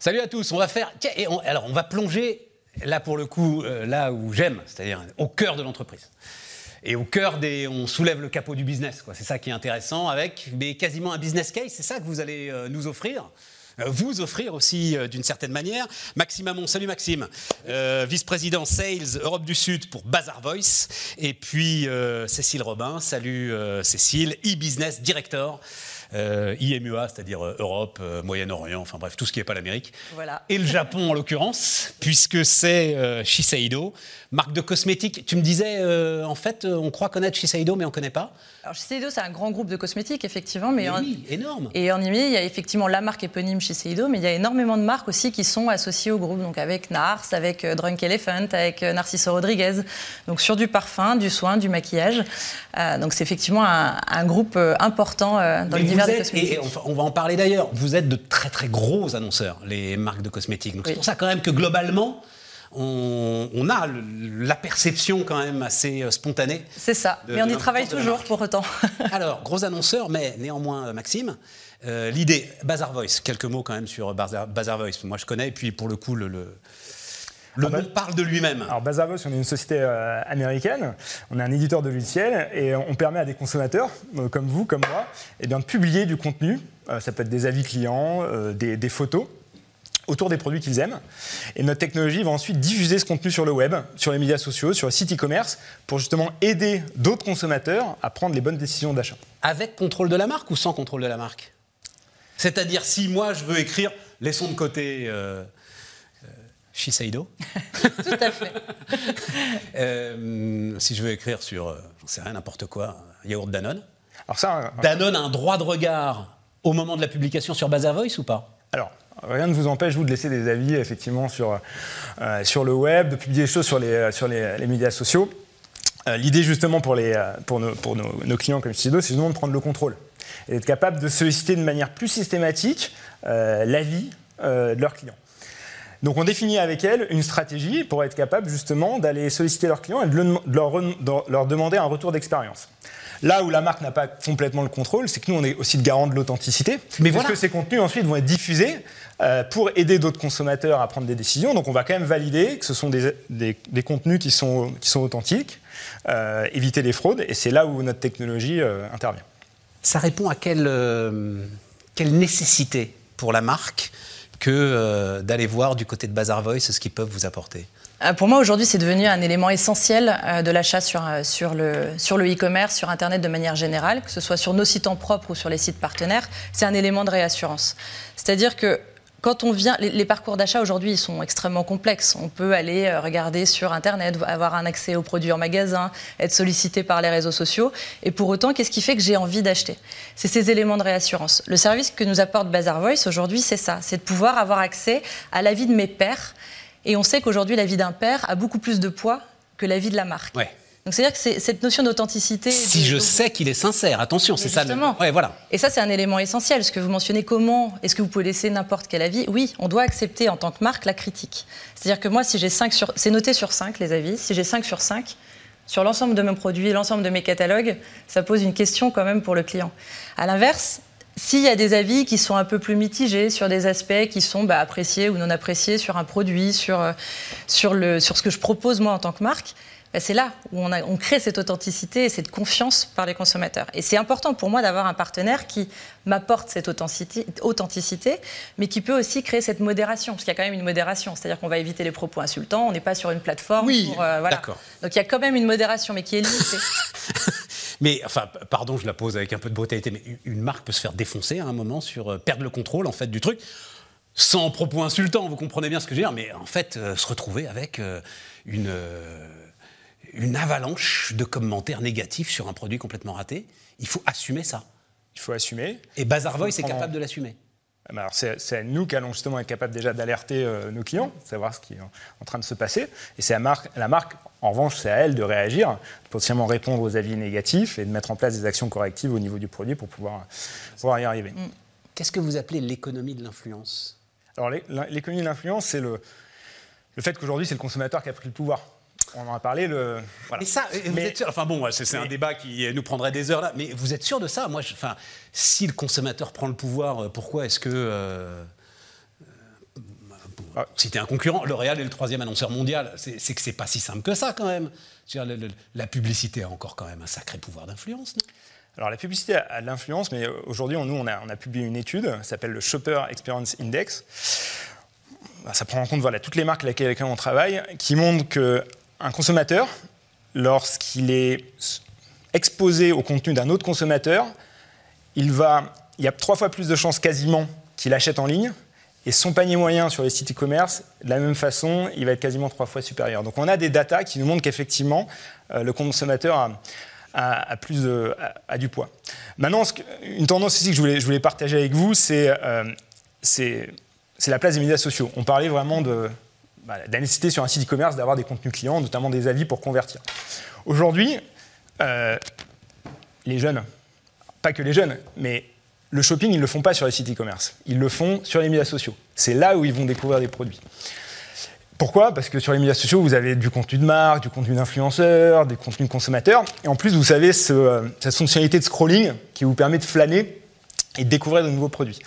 Salut à tous. On va faire. Et alors, on va plonger là pour le coup, euh, là où j'aime, c'est-à-dire au cœur de l'entreprise. Et au cœur des, on soulève le capot du business. quoi. C'est ça qui est intéressant avec mais quasiment un business case. C'est ça que vous allez euh, nous offrir. Euh, Vous offrir aussi d'une certaine manière. Maxime Amon, salut Maxime, vice-président Sales Europe du Sud pour Bazar Voice. Et puis Cécile Robin, salut Cécile, e-business director, euh, IMUA, c'est-à-dire euh, Europe, euh, Moyen-Orient, enfin bref, tout ce qui n'est pas l'Amérique. Voilà. Et le Japon en l'occurrence, puisque c'est euh, Shiseido, marque de cosmétiques. Tu me disais, en fait, on croit connaître Shiseido, mais on ne connaît pas. Alors Shiseido, c'est un grand groupe de cosmétiques, effectivement, mais, Mais en- oui, énorme. Et en IMI, il y a effectivement la marque éponyme Shiseido, mais il y a énormément de marques aussi qui sont associées au groupe, donc avec Nars, avec Drunk Elephant, avec Narciso Rodriguez, donc sur du parfum, du soin, du maquillage. Euh, donc c'est effectivement un, un groupe important euh, dans Mais l'univers vous êtes, et, et on, va- on va en parler d'ailleurs, vous êtes de très très gros annonceurs, les marques de cosmétiques. Donc c'est pour ça quand même que globalement, on, on a le- la perception quand même assez euh, spontanée. C'est ça, mais on y travaille toujours pour autant. Alors, gros annonceur, mais néanmoins, euh, Maxime, euh, l'idée, Bazar Voice, quelques mots quand même sur Bazar, Bazar Voice. Moi, je connais, et puis pour le coup, le, le, le Ah bah- nom parle de lui-même. Alors Bazavos, on est une société euh, américaine, on est un éditeur de logiciels et on permet à des consommateurs, euh, comme vous, comme moi, eh bien, de publier du contenu, euh, ça peut être des avis clients, euh, des, des photos, autour des produits qu'ils aiment. Et notre technologie va ensuite diffuser ce contenu sur le web, sur les médias sociaux, sur le site e-commerce, pour justement aider d'autres consommateurs à prendre les bonnes décisions d'achat. Avec contrôle de la marque ou sans contrôle de la marque? C'est-à-dire, si moi, je veux écrire, laissons de côté euh, Shiseido, Tout à fait. Euh, si je veux écrire sur, euh, j'en sais rien, n'importe quoi, yaourt Danone, Alors ça, Danone a un droit de regard au moment de la publication sur Bazar Voice ou pas? Alors, rien ne vous empêche, vous, de laisser des avis, effectivement, sur, euh, sur le web, de publier des choses sur les, sur les, les médias sociaux. Euh, L'idée, justement, pour, les, pour, nos, pour nos, nos clients comme Shiseido, c'est justement de prendre le contrôle et d'être capable de solliciter de manière plus systématique euh, l'avis euh, de leurs clients. Donc on définit avec elles une stratégie pour être capable justement d'aller solliciter leurs clients et de, le- de leur, de demander un retour d'expérience. Là où la marque n'a pas complètement le contrôle, c'est que nous on est aussi le garant de l'authenticité. Mais parce voilà. que ces contenus ensuite vont être diffusés euh, pour aider d'autres consommateurs à prendre des décisions. Donc on va quand même valider que ce sont des, des- des contenus qui sont, qui sont authentiques, euh, éviter les fraudes, et c'est là où notre technologie euh, intervient. Ça répond à quelle, quelle nécessité pour la marque que euh, d'aller voir du côté de Bazar Voice ce qu'ils peuvent vous apporter Euh, Pour moi, aujourd'hui, c'est devenu un élément essentiel euh, de l'achat sur, le sur le e-commerce, sur Internet de manière générale, que ce soit sur nos sites en propre ou sur les sites partenaires. C'est un élément de réassurance. C'est-à-dire que quand on vient, les, parcours d'achat aujourd'hui, sont extrêmement complexes. On peut aller euh, regarder sur Internet, avoir un accès aux produits en magasin, être sollicité par les réseaux sociaux. Et pour autant, qu'est-ce qui fait que j'ai envie d'acheter? C'est ces éléments de réassurance. Le service que nous apporte Bazar Voice aujourd'hui, c'est ça. C'est de pouvoir avoir accès à l'avis de mes pairs. Et on sait qu'aujourd'hui, l'avis d'un père a beaucoup plus de poids que l'avis de la marque. Donc c'est-à-dire que c'est cette notion d'authenticité. Si je sais qu'il est sincère, attention, c'est ça. le-. Ouais, voilà. Et ça, c'est un élément essentiel. Ce que vous mentionnez, comment est-ce que vous pouvez laisser n'importe quel avis? Oui, on doit accepter en tant que marque la critique. C'est-à-dire que moi, si j'ai 5 sur... C'est noté sur 5, les avis. Si j'ai 5 sur 5, sur l'ensemble de mes produits, l'ensemble de mes catalogues, ça pose une question quand même pour le client. À l'inverse, s'il y a des avis qui sont un peu plus mitigés sur des aspects qui sont bah, appréciés ou non appréciés sur un produit, sur, euh, sur, le, sur ce que je propose moi en tant que marque, bah, c'est là où on, a- on crée cette authenticité et cette confiance par les consommateurs. Et c'est important pour moi d'avoir un partenaire qui m'apporte cette authenticité, authenticité, mais qui peut aussi créer cette modération, parce qu'il y a quand même une modération, c'est-à-dire qu'on va éviter les propos insultants, on n'est pas sur une plateforme. Oui, pour, euh, voilà. d'accord. Donc il y a quand même une modération, mais qui est limitée. Mais, enfin, pardon, je la pose avec un peu de brutalité, mais une marque peut se faire défoncer à un moment sur euh, perdre le contrôle, en fait, du truc, sans propos insultants, vous comprenez bien ce que je veux dire, mais en fait, euh, se retrouver avec euh, une, euh, une avalanche de commentaires négatifs sur un produit complètement raté. Il faut assumer ça. Il faut assumer. Et Bazar Voice est capable de l'assumer. Ben alors, C'est à nous qu'allons justement être capables déjà d'alerter euh, nos clients, savoir ce qui est en, en train de se passer. Et c'est à marque- la marque, en revanche, c'est à elle de réagir, de potentiellement répondre aux avis négatifs et de mettre en place des actions correctives au niveau du produit pour pouvoir, pouvoir y arriver. Qu'est-ce que vous appelez l'économie de l'influence? Alors l'é- l'économie de l'influence, c'est le, le fait qu'aujourd'hui, c'est le consommateur qui a pris le pouvoir. On en a parlé. Le, voilà. Mais ça, euh, vous Mais- êtes sûr Enfin bon, c'est un débat qui nous prendrait des heures là. Mais vous êtes sûr de ça? Moi, je- enfin, si le consommateur prend le pouvoir, euh, pourquoi est-ce que euh, Ah. C'était un concurrent. L'Oréal est le troisième annonceur mondial. C'est que c'est pas si simple que ça quand même. la publicité a encore quand même un sacré pouvoir d'influence. Alors la publicité a, de l'influence, mais aujourd'hui, nous, on a, on a, publié une étude, s'appelle le Shopper Experience Index. Bah, ça prend en compte voilà, toutes les marques avec lesquelles on travaille, qui montrent qu'un consommateur, lorsqu'il est exposé au contenu d'un autre consommateur, il, va, il y a trois fois plus de chances quasiment qu'il achète en ligne. Et son panier moyen sur les sites e-commerce, de la même façon, il va être quasiment trois fois supérieur. Donc on a des datas qui nous montrent qu'effectivement, euh, le consommateur a, du poids. Maintenant, une tendance ici que je voulais, partager avec vous, c'est euh, la place des médias sociaux. On parlait vraiment de, bah, la nécessité sur un site e-commerce d'avoir des contenus clients, notamment des avis pour convertir. Aujourd'hui, euh, les jeunes, pas que les jeunes, mais le shopping, ils ne le font pas sur les sites e-commerce. Ils le font sur les médias sociaux. C'est là où ils vont découvrir des produits. Pourquoi? Parce que sur les médias sociaux, vous avez du contenu de marque, du contenu d'influenceurs, des contenus de consommateurs. Et en plus, vous avez euh, cette fonctionnalité de scrolling qui vous permet de flâner et de découvrir de nouveaux produits.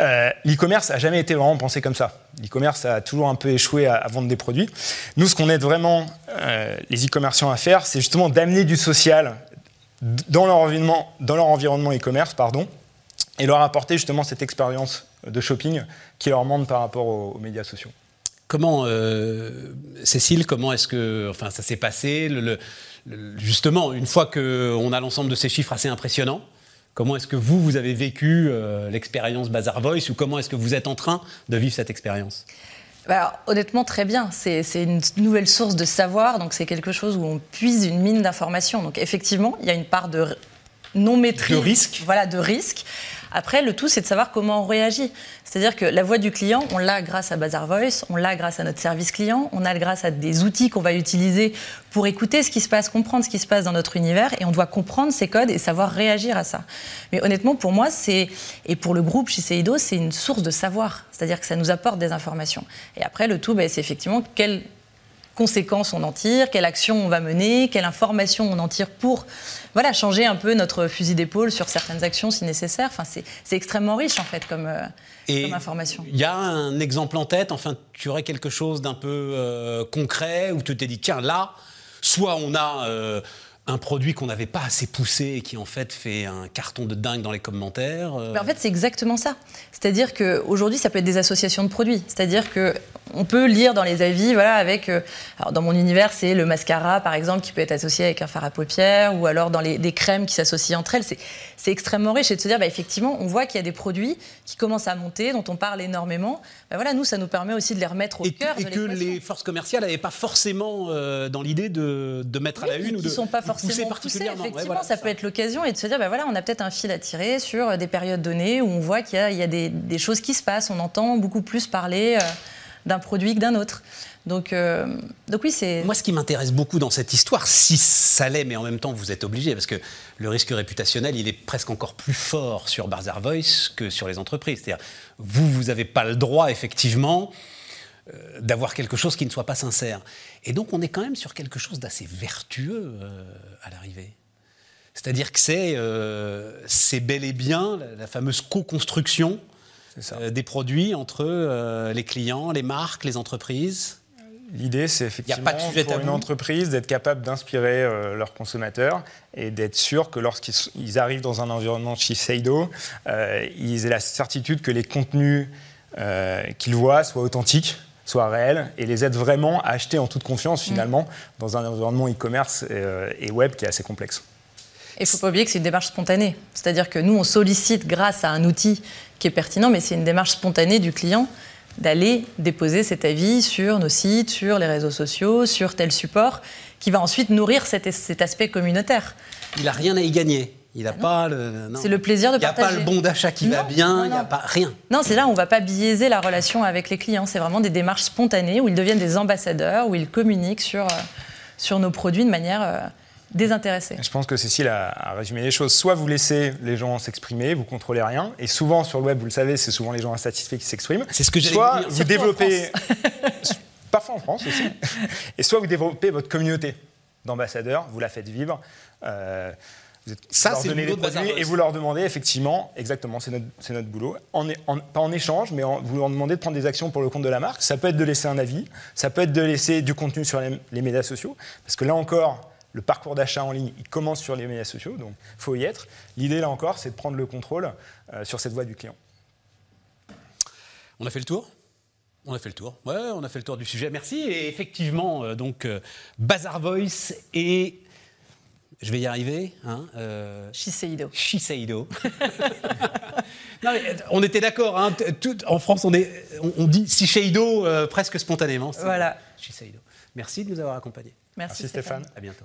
Euh, l'e-commerce n'a jamais été vraiment pensé comme ça. L'e-commerce a toujours un peu échoué à, vendre des produits. Nous, ce qu'on aide vraiment euh, les e-commerçants à faire, c'est justement d'amener du social dans leur environnement, dans leur environnement e-commerce, pardon, et leur apporter justement cette expérience de shopping qui leur manque par rapport aux, médias sociaux. Comment, euh, Cécile, comment est-ce que enfin, ça s'est passé? Justement, une fois qu'on a l'ensemble de ces chiffres assez impressionnants, Comment est-ce que vous, vous avez vécu euh, l'expérience Bazar Voice ou comment est-ce que vous êtes en train de vivre cette expérience? Bah, honnêtement, très bien. C'est une nouvelle source de savoir, donc c'est quelque chose où on puise une mine d'informations. Donc effectivement, il y a une part de non maîtrise, de risque. Voilà, de risque. Après, le tout, c'est de savoir comment on réagit. C'est-à-dire que la voix du client, on l'a grâce à Bazar Voice, on l'a grâce à notre service client, on a grâce à des outils qu'on va utiliser pour écouter ce qui se passe, comprendre ce qui se passe dans notre univers, et on doit comprendre ces codes et savoir réagir à ça. Mais honnêtement, pour moi, c'est et pour le groupe chez Seido, c'est une source de savoir. C'est-à-dire que ça nous apporte des informations. Et après, le tout, ben, c'est effectivement quel conséquences on en tire, quelle action on va mener, quelle information on en tire pour voilà, changer un peu notre fusil d'épaule sur certaines actions si nécessaire. Enfin, c'est extrêmement riche en fait comme, euh, information. Il y a un exemple en tête, enfin, tu aurais quelque chose d'un peu euh, concret où tu t'es dit, tiens, là, soit on a... Euh, un produit qu'on n'avait pas assez poussé et qui en fait fait un carton de dingue dans les commentaires. en fait, c'est exactement ça. C'est-à-dire qu'aujourd'hui, ça peut être des associations de produits. C'est-à-dire que on peut lire dans les avis, voilà, avec. Euh, alors dans mon univers, c'est le mascara, par exemple, qui peut être associé avec un fard à paupières, ou alors dans les, des crèmes qui s'associent entre elles. C'est extrêmement riche et de se dire, bah, effectivement, on voit qu'il y a des produits qui commencent à monter, dont on parle énormément. Bah, voilà, nous, ça nous permet aussi de les remettre au cœur. Et que les forces commerciales n'avaient pas forcément euh, dans l'idée de, de, mettre à la une ou de. sont pas forcément particulièrement. effectivement, ça, peut être l'occasion et de se dire, bah, voilà, on a peut-être un fil à tirer sur des périodes données où on voit qu'il y, y a, des, des, choses qui se passent. On entend beaucoup plus parler. Euh, d'un produit que d'un autre. Donc, euh, donc oui, c'est. Moi, ce qui m'intéresse beaucoup dans cette histoire, si ça l'est, mais en même temps, vous êtes obligé, parce que le risque réputationnel, il est presque encore plus fort sur Bazaar Voice que sur les entreprises. C'est-à-dire, vous, vous n'avez pas le droit, effectivement, euh, d'avoir quelque chose qui ne soit pas sincère. Et donc, on est quand même sur quelque chose d'assez vertueux euh, à l'arrivée. C'est-à-dire que c'est bel et bien la, la fameuse co-construction euh, des produits entre euh, les clients, les marques, les entreprises L'idée, c'est effectivement pour une entreprise d'être capable d'inspirer euh, leurs consommateurs et d'être sûr que lorsqu'ils arrivent dans un environnement chez Seido, ils aient la certitude que les contenus qu'ils voient soient authentiques, soient réels et les aident vraiment à acheter en toute confiance finalement dans un environnement e-commerce et, web qui est assez complexe. Il ne faut pas oublier que c'est une démarche spontanée. C'est-à-dire que nous, on sollicite grâce à un outil qui est pertinent, mais c'est une démarche spontanée du client d'aller déposer cet avis sur nos sites, sur les réseaux sociaux, sur tel support, qui va ensuite nourrir cet, cet aspect communautaire. Il n'a rien à y gagner. Il n'a pas le. C'est le plaisir de partager. Il n'y a pas le bon d'achat qui va bien, il n'y a pas rien. Non, c'est là où on ne va pas biaiser la relation avec les clients. C'est vraiment des démarches spontanées où ils deviennent des ambassadeurs, où ils communiquent sur, euh, sur nos produits de manière euh, désintéressé. Je pense que Cécile a, résumé les choses. Soit vous laissez les gens s'exprimer, vous contrôlez rien, et souvent sur le web, vous le savez, c'est souvent les gens insatisfaits qui s'expriment. C'est ce que j'ai Soit vous développez, parfois en France aussi, et soit vous développez votre communauté d'ambassadeurs, vous la faites vivre. Euh, Vous êtes, Ça, leur c'est le donnez boulot des de produits et vous leur demandez effectivement, exactement, c'est notre, c'est notre boulot, en, en- pas en échange, mais en- vous leur demandez de prendre des actions pour le compte de la marque. Ça peut être de laisser un avis, ça peut être de laisser du contenu sur les, les médias sociaux, parce que là encore, le parcours d'achat en ligne, il commence sur les médias sociaux, donc il faut y être. L'idée, là encore, c'est de prendre le contrôle euh, sur cette voie du client. On a fait le tour? On a fait le tour. Ouais, on a fait le tour du sujet. Merci. Et effectivement, euh, donc, euh, Bazar Voice et. Je vais y arriver. Hein, euh, Shiseido. Shiseido. non, mais, euh, on était d'accord. hein, tout- en France, on, est, on, on dit Shiseido euh, presque spontanément. Voilà. Shiseido. Merci de nous avoir accompagnés. Merci, Merci Stéphane. À bientôt.